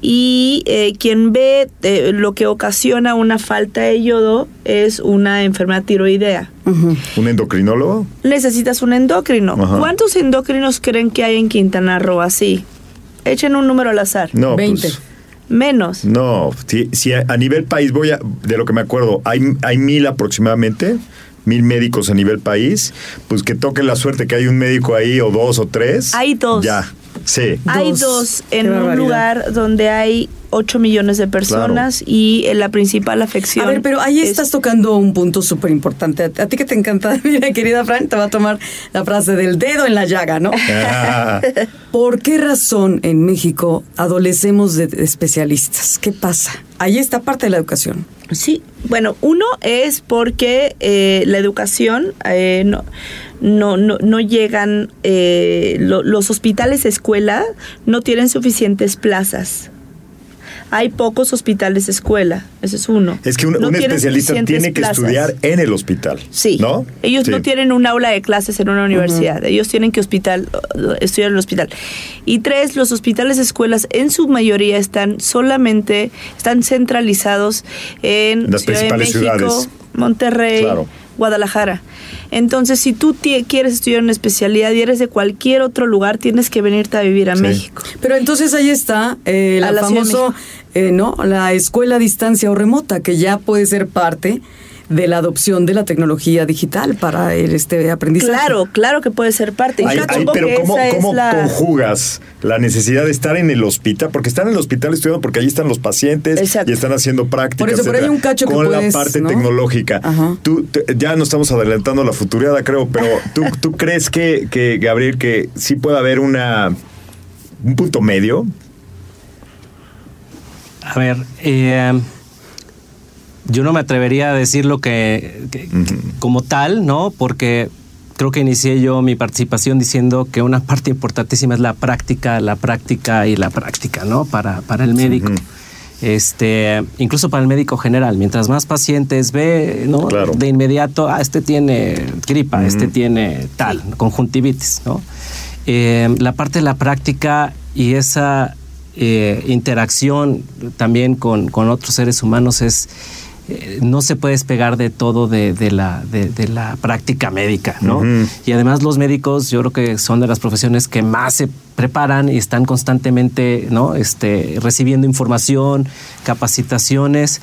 Y eh, quien ve eh, lo que ocasiona una falta de yodo es una enfermedad tiroidea. ¿Un endocrinólogo? necesitas un endocrino. ¿Cuántos endocrinos creen que hay en Quintana Roo así? Echen un número al azar. No, 20. pues, Menos. no. Si, si a, a nivel país voy a, de lo que me acuerdo, hay, hay mil aproximadamente, mil médicos a nivel país, pues que toque la suerte que hay un médico ahí o dos o tres. Hay dos. Ya, sí. Hay Dos. en un lugar donde hay 8 millones de personas y eh, la principal afección. A ver, pero ahí es- estás tocando un punto súper importante. A, ti que te encanta, *laughs* mira, querida Fran, te va a tomar la frase del dedo en la llaga, ¿no? Ah, *laughs* ¿Por qué razón en México adolecemos de, de especialistas? ¿Qué pasa? Ahí está parte de la educación. Sí, bueno, uno es porque eh, la educación eh, no, no, no, no llegan, eh, lo- los hospitales escuela no tienen suficientes plazas. Hay pocos hospitales escuela, ese es uno. es que un, No un tienen especialista tiene que plazas. estudiar en el hospital. Sí. ¿No? Ellos Sí. no tienen un aula de clases en una universidad. Ellos tienen que hospital, uh, estudiar en el hospital. Y tres, los hospitales escuelas en su mayoría están solamente, están centralizados en Las Ciudad de principales México, ciudades. Monterrey, Claro. Guadalajara. Entonces, si tú quieres estudiar una especialidad y eres de cualquier otro lugar, tienes que venirte a vivir a Sí. México. Pero entonces ahí está eh, la la famoso, eh, ¿no? La escuela a distancia o remota, que ya puede ser parte de la adopción de la tecnología digital para el, este aprendizaje. Claro, claro que puede ser parte. Ay, Yo ay, pero ¿cómo, la- conjugas la necesidad de estar en el hospital? Porque están en el hospital estudiando porque ahí están los pacientes Exacto. y están haciendo prácticas. Por eso, pero hay etcétera, un cacho que con puedes, la parte ¿no? tecnológica. Ajá. Tú, te- ya no estamos adelantando la futuriada, creo, pero ¿tú, tú crees que, que, Gabriel, que sí puede haber una un punto medio? A ver, eh, yo no me atrevería a decir lo que, que- como tal, ¿no? Porque creo que inicié yo mi participación diciendo que una parte importantísima es la práctica, la práctica y la práctica, ¿no? Para, para el médico. Este, incluso para el médico general, mientras más pacientes ve, ¿no? Claro. De inmediato, ah, este tiene gripa, este tiene tal, conjuntivitis, ¿no? Eh, la parte de la práctica y esa eh, interacción también con, con otros seres humanos es eh, no se puede despegar de todo de, de la, de, de la práctica médica, ¿no? Y además los médicos yo creo que son de las profesiones que más se preparan y están constantemente, ¿no? Este, recibiendo información, capacitaciones.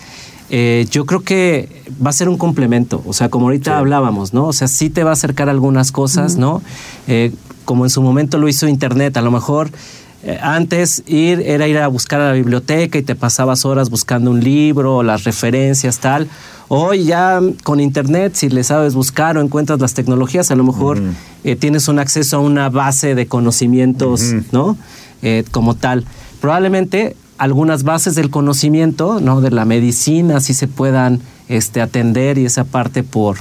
Eh, yo creo que va a ser un complemento, o sea, como ahorita hablábamos, ¿no? O sea, sí te va a acercar algunas cosas, ¿no? Eh, como en su momento lo hizo Internet, a lo mejor antes ir era ir a buscar a la biblioteca y te pasabas horas buscando un libro, las referencias, tal. Hoy ya con internet, si le sabes buscar o encuentras las tecnologías, a lo mejor eh, tienes un acceso a una base de conocimientos, ¿no? Eh, como tal. Probablemente algunas bases del conocimiento, ¿no? De la medicina, sí se puedan este, atender y esa parte por,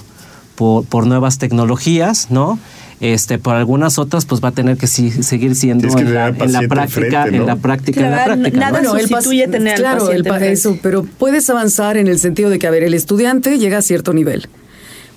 por, por nuevas tecnologías, ¿no? Este, por algunas otras, pues va a tener que sí- seguir siendo en la, en la práctica, ¿no? en la práctica, en la práctica. nada ¿no? el sustituye pas- tener al claro, paciente el eso, pero puedes avanzar en el sentido de que, a ver, el estudiante llega a cierto nivel.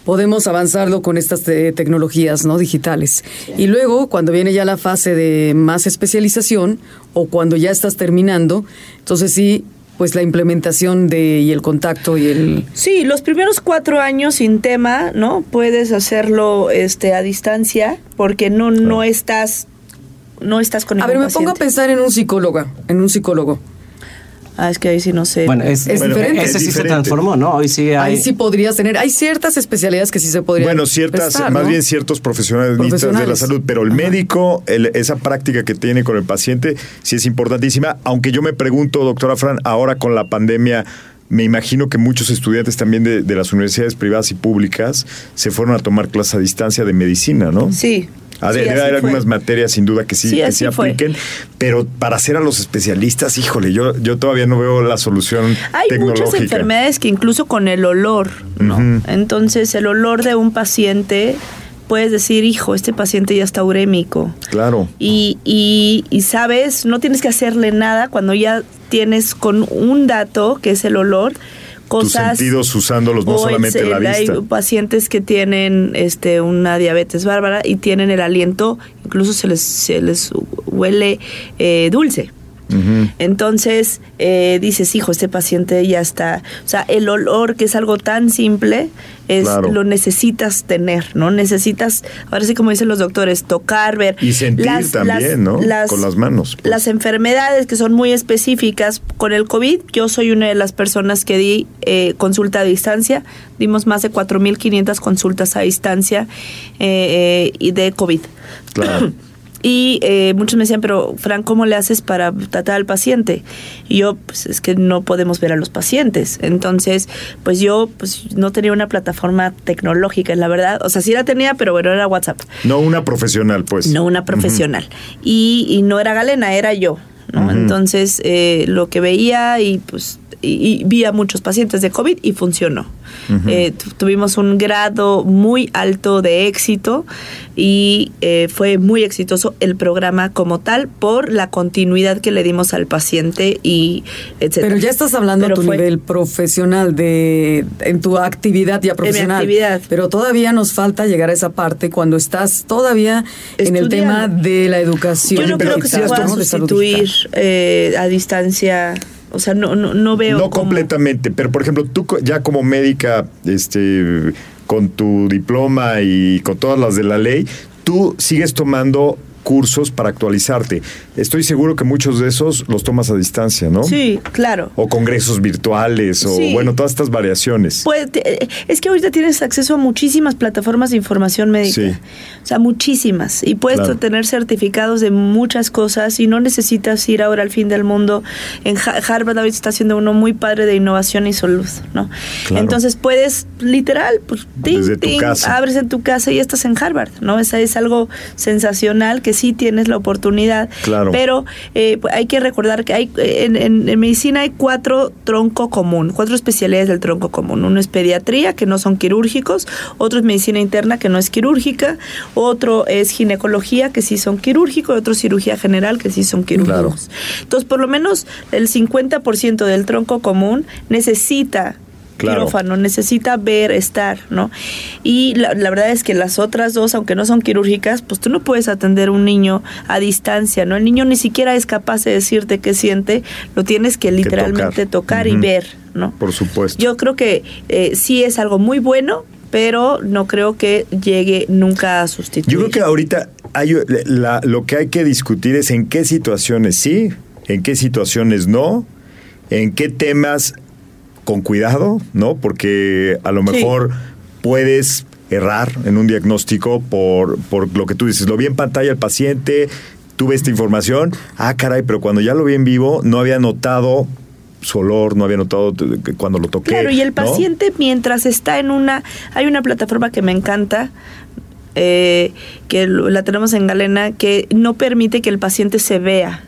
Podemos avanzarlo con estas tecnologías no digitales. Y luego, cuando viene ya la fase de más especialización o cuando ya estás terminando, entonces sí, pues la implementación de y el contacto y el Sí, los primeros cuatro años sin tema, ¿no? Puedes hacerlo este, a distancia porque no, no estás no estás con A ver, me pongo a pensar en un psicólogo, en un psicólogo. Ah, es que ahí sí no sé. Bueno, es, Es diferente. ese Es sí se transformó, ¿no? Hoy sí hay. Ahí sí podrías tener, hay ciertas especialidades que sí se podrían Bueno, ciertas, prestar, más ¿no? bien ciertos profesionales de la Profesionales. salud, pero el médico, el- esa práctica que tiene con el paciente, sí es importantísima. Aunque yo me pregunto, doctora Fran, ahora con la pandemia, me imagino que muchos estudiantes también de, de las universidades privadas y públicas se fueron a tomar clases a distancia de medicina, ¿no? Sí. Sí, debe así haber algunas materias sin duda que sí, Sí, que sí fue. apliquen, pero para hacer a los especialistas, híjole, yo, yo todavía no veo la solución Hay tecnológica. muchas enfermedades que incluso con el olor, ¿no? Entonces, el olor de un paciente, puedes decir, hijo, este paciente ya está urémico. Claro. Y, y, y sabes, no tienes que hacerle nada cuando ya tienes con un dato, que es el olor, Tus cosas... sentidos usándolos, no solamente el- la vista. Hay pacientes que tienen este, una diabetes bárbara y tienen el aliento, incluso se les, se les huele eh, dulce. Entonces eh, dices, hijo, este paciente ya está. O sea, el olor, que es algo tan simple, es Claro. lo necesitas tener, ¿no? Necesitas, ahora sí como dicen los doctores, tocar, ver. Y sentir también, ¿no? Con las manos, pues. Las enfermedades que son muy específicas. Con el COVID, yo soy una de las personas que di eh, consulta a distancia. Dimos más de 4.500 consultas a distancia eh, eh, y de COVID. Claro. *clears throat* Y eh, muchos me decían, pero Fran, ¿cómo le haces para tratar al paciente? Y yo, pues es que no podemos ver a los pacientes. Entonces, pues yo pues no tenía una plataforma tecnológica, la verdad. O sea, sí la tenía, pero bueno, era WhatsApp. No una profesional, pues. No una profesional. y, y no era Galena, era yo. ¿no? Entonces, eh, lo que veía y pues y, y vi a muchos pacientes de COVID y funcionó. Eh, tu- tuvimos un grado muy alto de éxito y eh, fue muy exitoso el programa como tal por la continuidad que le dimos al paciente y etcétera. Pero ya estás hablando Pero a tu fue- nivel profesional de en tu actividad ya profesional. actividad. Pero todavía nos falta llegar a esa parte cuando estás todavía en el tema de la educación. Yo no creo que se pueda sustituir eh, a distancia. O sea, no, no, no veo. No cómo. completamente, pero por ejemplo, tú ya como médica, este, con tu diploma y con todas las de la ley, tú sigues tomando cursos para actualizarte. Estoy seguro que muchos de esos los tomas a distancia, ¿no? Sí, claro. O congresos virtuales, o Sí. bueno, todas estas variaciones. Pues, te- es que ahorita tienes acceso a muchísimas plataformas de información médica. Sí. O sea, muchísimas. Y puedes Claro. tener certificados de muchas cosas y no necesitas ir ahora al fin del mundo. En Ha- Harvard ahorita está haciendo uno muy padre de innovación y salud, ¿no? Claro. Entonces puedes, literal, pues, ting, Desde tu casa. abres en tu casa y estás en Harvard, ¿no? Esa es algo sensacional que sí tienes la oportunidad. Claro. Pero eh, hay que recordar que hay en, en- en medicina hay cuatro tronco común, cuatro especialidades del tronco común. Uno es pediatría, que no son quirúrgicos, otro es medicina interna, que no es quirúrgica, otro es ginecología, que sí son quirúrgicos, y otro es cirugía general, que sí son quirúrgicos. Entonces, por lo menos el 50% del tronco común necesita Claro. quirófano, necesita ver, estar, ¿no? Y la, la verdad es que las otras dos, aunque no son quirúrgicas, pues tú no puedes atender un niño a distancia, ¿no? El niño ni siquiera es capaz de decirte qué siente, lo tienes que literalmente tocar, y ver, ¿no? Por supuesto. Yo creo que eh, sí es algo muy bueno, pero no creo que llegue nunca a sustituir. Yo creo que ahorita hay, la- lo que hay que discutir es en qué situaciones sí, en qué situaciones no, en qué temas con cuidado, ¿no? Porque a lo Sí. mejor puedes errar en un diagnóstico por, por lo que tú dices. Lo vi en pantalla el paciente, tuve esta información, ah, caray, pero cuando ya lo vi en vivo no había notado su olor, no había notado cuando lo toqué. Claro, y el ¿no? paciente mientras está en una, hay una plataforma que me encanta, eh, que la tenemos en Galena, que no permite que el paciente se vea.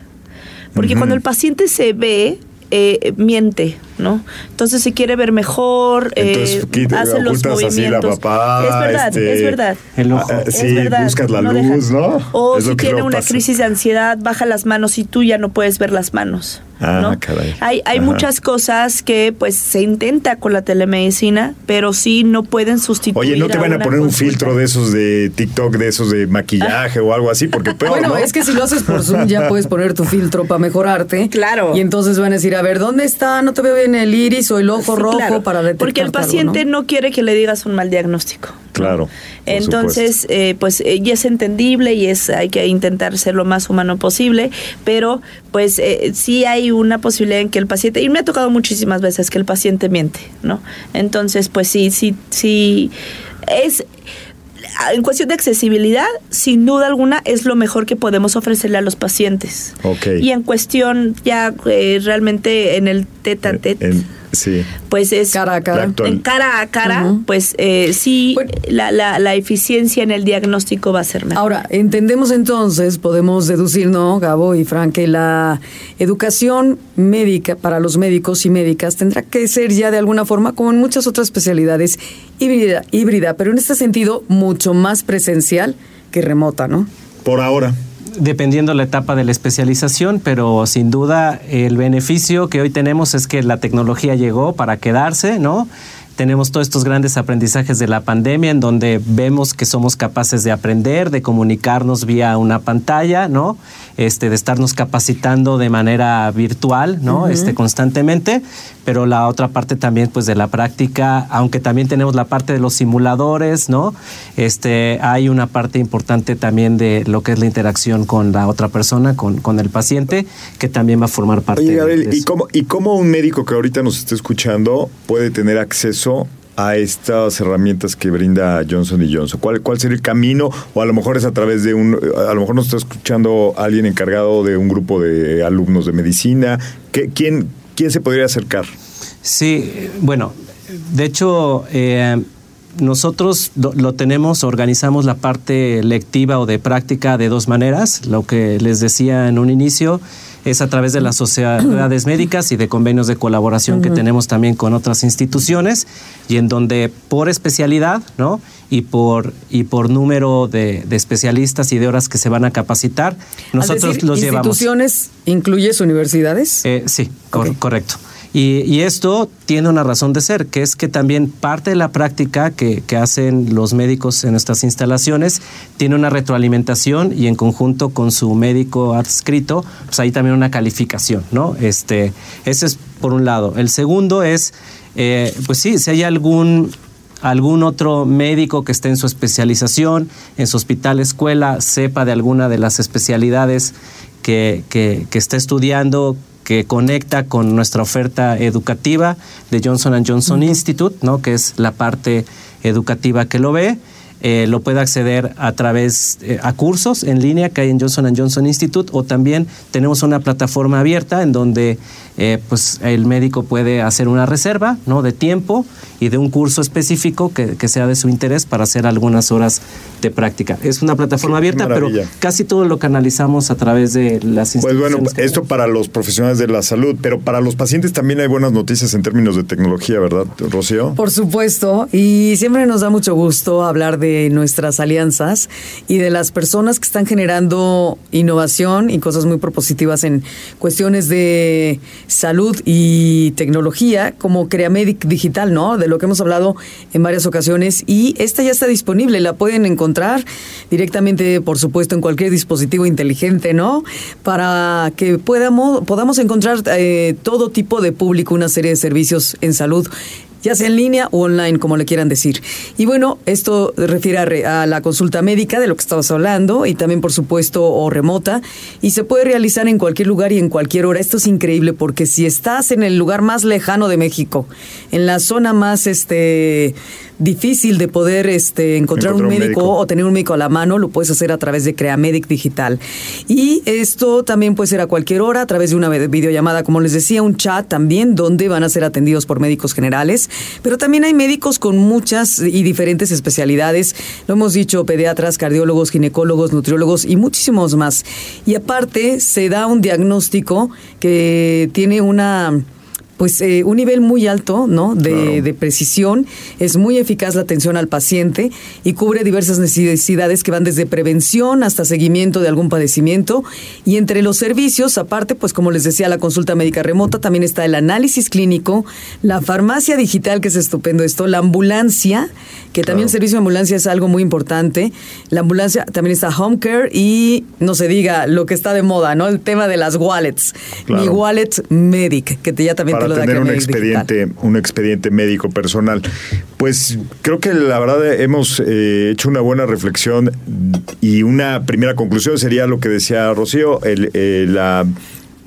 Porque cuando el paciente se ve, eh, miente, ¿no? Entonces se quiere ver mejor, eh, Entonces, quita- hace los ocultas así la movimientos. papada, es verdad, este, es verdad. El ojo. Ah, Es sí, verdad, buscas la no luz, dejan. ¿no? O Es si tiene una pasa. crisis de ansiedad, baja las manos y tú ya no puedes ver las manos. Ah, ¿no? caray. Hay, hay Ajá. muchas cosas que pues se intenta con la telemedicina, pero sí no pueden sustituir. Oye, no te van a poner un filtro de esos de TikTok, de esos de maquillaje o algo así, porque peor, Bueno, ¿no? es que si lo haces por Zoom ya puedes poner tu filtro para mejorarte. Claro. Y entonces van a decir, a ver, ¿dónde está? No te veo bien el iris o el ojo Sí, rojo claro, para detectar Porque el paciente ¿no? quiere que le digas un mal diagnóstico. Claro. por Entonces, eh, pues eh, ya es entendible y es hay que intentar ser lo más humano posible, pero pues eh, sí hay una posibilidad en que el paciente, y me ha tocado muchísimas veces que el paciente miente, ¿no? Entonces, pues sí, sí, sí, es... En cuestión de accesibilidad, sin duda alguna, es lo mejor que podemos ofrecerle a los pacientes. Y en cuestión ya eh, realmente en el tete a supuesto. tete, En- sí. pues es Cara a cara. Cara a cara, pues eh, sí, Bueno. la, la, la eficiencia en el diagnóstico va a ser mejor. Ahora, entendemos entonces, podemos deducir, ¿no, Gabo y Frank, que la educación médica para los médicos y médicas tendrá que ser ya de alguna forma, como en muchas otras especialidades, híbrida, híbrida pero en este sentido mucho más presencial que remota, ¿no? Por ahora. Dependiendo la etapa de la especialización, pero sin duda el beneficio que hoy tenemos es que la tecnología llegó para quedarse, ¿no? Tenemos todos estos grandes aprendizajes de la pandemia en donde vemos que somos capaces de aprender, de comunicarnos vía una pantalla, ¿no? Este, de estarnos capacitando de manera virtual, ¿no? Este, constantemente, pero la otra parte también, pues, de la práctica, aunque también tenemos la parte de los simuladores, ¿no? Este, hay una parte importante también de lo que es la interacción con la otra persona, con, con el paciente, que también va a formar parte Oye, Gabriel, de ¿y eso. cómo, ¿y cómo un médico que ahorita nos está escuchando puede tener acceso a estas herramientas que brinda Johnson Johnson? ¿Cuál, ¿Cuál sería el camino? O a lo mejor es a través de un... A lo mejor nos está escuchando alguien encargado de un grupo de alumnos de medicina. ¿Qué- quién, ¿Quién se podría acercar? Sí, bueno, de hecho, eh, nosotros lo, lo tenemos, organizamos la parte lectiva o de práctica de dos maneras. Lo que les decía en un inicio es a través de las sociedades médicas y de convenios de colaboración que tenemos también con otras instituciones y en donde por especialidad, ¿no? Y por, y por número de, de especialistas y de horas que se van a capacitar, nosotros decir, los llevamos. instituciones, ¿incluyes universidades? Eh, sí, cor- correcto. Y, esto tiene una razón de ser, que es que también parte de la práctica que, que hacen los médicos en nuestras instalaciones tiene una retroalimentación y en conjunto con su médico adscrito, pues hay también una calificación, ¿no? Este, ese es por un lado. El segundo es, eh, pues sí, si hay algún algún otro médico que esté en su especialización, en su hospital, escuela, sepa de alguna de las especialidades que, que, que está estudiando, que conecta con nuestra oferta educativa de Johnson Johnson Institute, ¿no? que es la parte educativa que lo ve. Eh, lo puede acceder a través eh, a cursos en línea que hay en Johnson Johnson Institute o también tenemos una plataforma abierta en donde eh, pues el médico puede hacer una reserva ¿no? de tiempo y de un curso específico que, que sea de su interés para hacer algunas horas de práctica. Es una plataforma abierta, pero casi todo lo canalizamos a través de las instituciones. Pues bueno, esto para los profesionales de la salud, pero para los pacientes también hay buenas noticias en términos de tecnología, ¿verdad, Rocío? Por supuesto, y siempre nos da mucho gusto hablar de nuestras alianzas y de las personas que están generando innovación y cosas muy propositivas en cuestiones de salud y tecnología, como Creamedic Digital, ¿no? De lo que hemos hablado en varias ocasiones. Y esta ya está disponible, la pueden encontrar directamente, por supuesto, en cualquier dispositivo inteligente, ¿no? Para que podamos, podamos encontrar eh, todo tipo de público, una serie de servicios en salud ya sea en línea o online, como le quieran decir. Y bueno, esto refiere a, la consulta médica de lo que estabas hablando y también, por supuesto, o remota. Y se puede realizar en cualquier lugar y en cualquier hora. Esto es increíble porque si estás en el lugar más lejano de México, en la zona más, este difícil de poder este, encontrar, un, médico, o tener un médico a la mano, lo puedes hacer a través de Creamedic Digital. Y esto también puede ser a cualquier hora, a través de una videollamada, como les decía, un chat también, donde van a ser atendidos por médicos generales. Pero también hay médicos con muchas y diferentes especialidades. Lo hemos dicho, pediatras, cardiólogos, ginecólogos, nutriólogos y muchísimos más. Y aparte, se da un diagnóstico que tiene una pues eh, un nivel muy alto ¿no? De, precisión, es muy eficaz la atención al paciente y cubre diversas necesidades que van desde prevención hasta seguimiento de algún padecimiento. Y entre los servicios, aparte, pues como les decía, la consulta médica remota, también está el análisis clínico, la farmacia digital, que es estupendo esto, la ambulancia, que también el servicio de ambulancia es algo muy importante. La ambulancia también está home care y no se diga lo que está de moda, ¿no? El tema de las wallets. Mi wallet medic, que te, ya también Para tener un expediente, un expediente médico personal. Pues creo que la verdad hemos eh, hecho una buena reflexión y una primera conclusión sería lo que decía Rocío, el, eh, la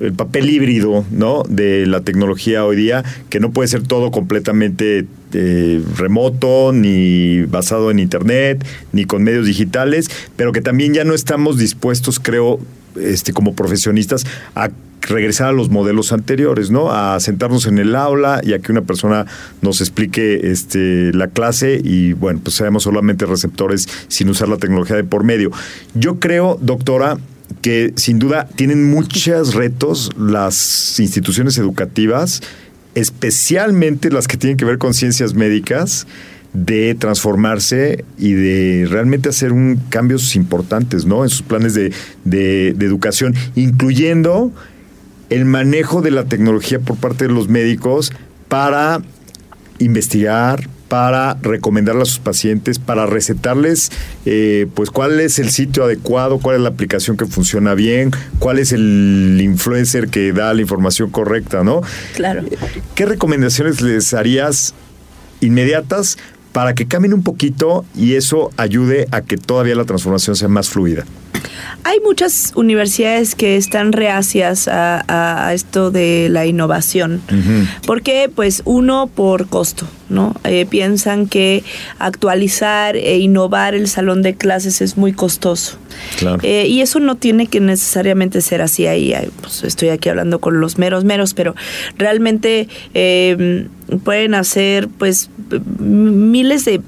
el papel híbrido ¿no? de la tecnología hoy día, que no puede ser todo completamente eh, remoto, ni basado en Internet, ni con medios digitales, pero que también ya no estamos dispuestos, creo, este, como profesionistas, a regresar a los modelos anteriores, ¿no? A sentarnos en el aula y a que una persona nos explique este, la clase y, bueno, pues seamos solamente receptores sin usar la tecnología de por medio. Yo creo, doctora, que sin duda tienen muchos retos las instituciones educativas, especialmente las que tienen que ver con ciencias médicas, de transformarse y de realmente hacer un cambios importantes ¿no? en sus planes de, de educación, incluyendo el manejo de la tecnología por parte de los médicos para investigar, para recomendarle a sus pacientes, para recetarles eh, pues cuál es el sitio adecuado, cuál es la aplicación que funciona bien, cuál es el influencer que da la información correcta, ¿no? Claro. ¿Qué recomendaciones les harías inmediatas para que cambien un poquito y eso ayude a que todavía la transformación sea más fluida? Hay muchas universidades que están reacias a, esto de la innovación. porque Pues uno, por costo, ¿no? Eh, piensan que actualizar e innovar el salón de clases es muy costoso. Eh, y eso no tiene que necesariamente ser así ahí. Pues estoy aquí hablando con los meros meros, pero realmente em, pueden hacer pues miles de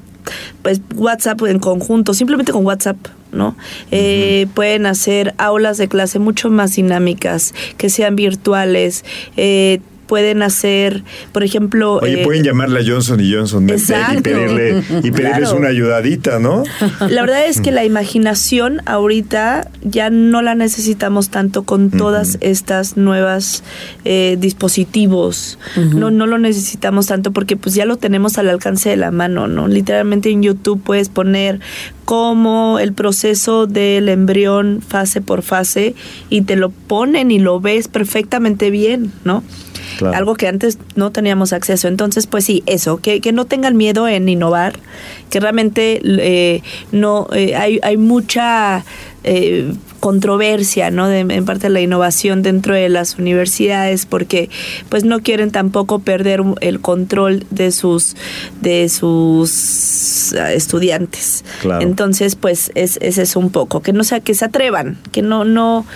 pues WhatsApp en conjunto, simplemente con WhatsApp, ¿no? Eh, pueden hacer aulas de clase mucho más dinámicas, que sean virtuales. Eh, pueden hacer, por ejemplo... Oye, pueden eh, llamarle a Johnson y Johnson y pedirle y pedirles una ayudadita, ¿no? *laughs* La verdad es que la imaginación ahorita ya no la necesitamos tanto con todas estas nuevas eh, dispositivos. No, no lo necesitamos tanto porque pues ya lo tenemos al alcance de la mano, ¿no? Literalmente en YouTube puedes poner cómo el proceso del embrión fase por fase y te lo ponen y lo ves perfectamente bien, ¿no? Claro. algo que antes no teníamos acceso. Entonces, pues sí, eso, que, que no tengan miedo en innovar, que realmente eh, no eh, hay, hay mucha eh, controversia, ¿no? De- en parte de la innovación dentro de las universidades, porque pues no quieren tampoco perder el control de sus de sus ah, estudiantes. Claro. Entonces, pues es, es eso un poco, que no sea que se atrevan, que no no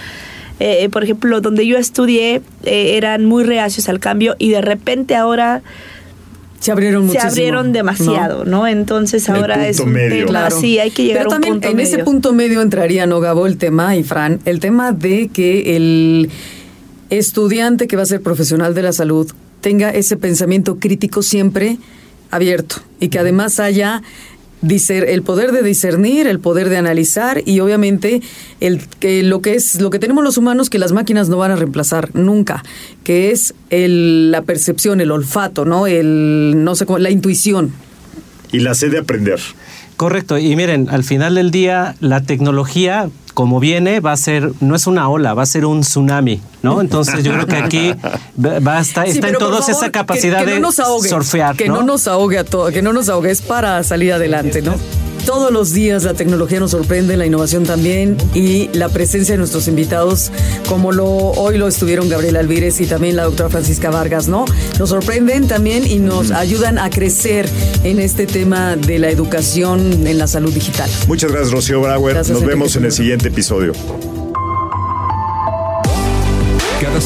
eh, por ejemplo, donde yo estudié eh, eran muy reacios al cambio y de repente ahora Se abrieron se muchísimo. abrieron demasiado, ¿no? Entonces ahora es punto medio. tema, Claro. sí, hay que llegar Pero a un también punto en ese medio. punto medio entraría, ¿no, Gabo? El tema, y Fran, el tema de que el estudiante que va a ser profesional de la salud tenga ese pensamiento crítico siempre abierto y que además haya el poder de discernir, el poder de analizar y obviamente el que lo que es lo que tenemos los humanos que las máquinas no van a reemplazar nunca, que es el, la percepción, el olfato, ¿no? El no sé cómo, la intuición. Y la sed de aprender. Correcto, y miren, al final del día la tecnología como viene va a ser, no es una ola, va a ser un tsunami, ¿no? Entonces yo creo que aquí va a estar, Sí, está en todos favor, esa capacidad que, que de no ahogue, surfear, que no, nos ahogue a todo, que no nos ahogue es para salir adelante, ¿no? Todos los días la tecnología nos sorprende, la innovación también y la presencia de nuestros invitados, como lo hoy lo estuvieron Gabriel Alvírez y también la doctora Francisca Vargas, ¿no? Nos sorprenden también y nos ayudan a crecer en este tema de la educación en la salud digital. Muchas gracias, Rocío Brauer. Gracias, Nos Enrique vemos en el siguiente episodio.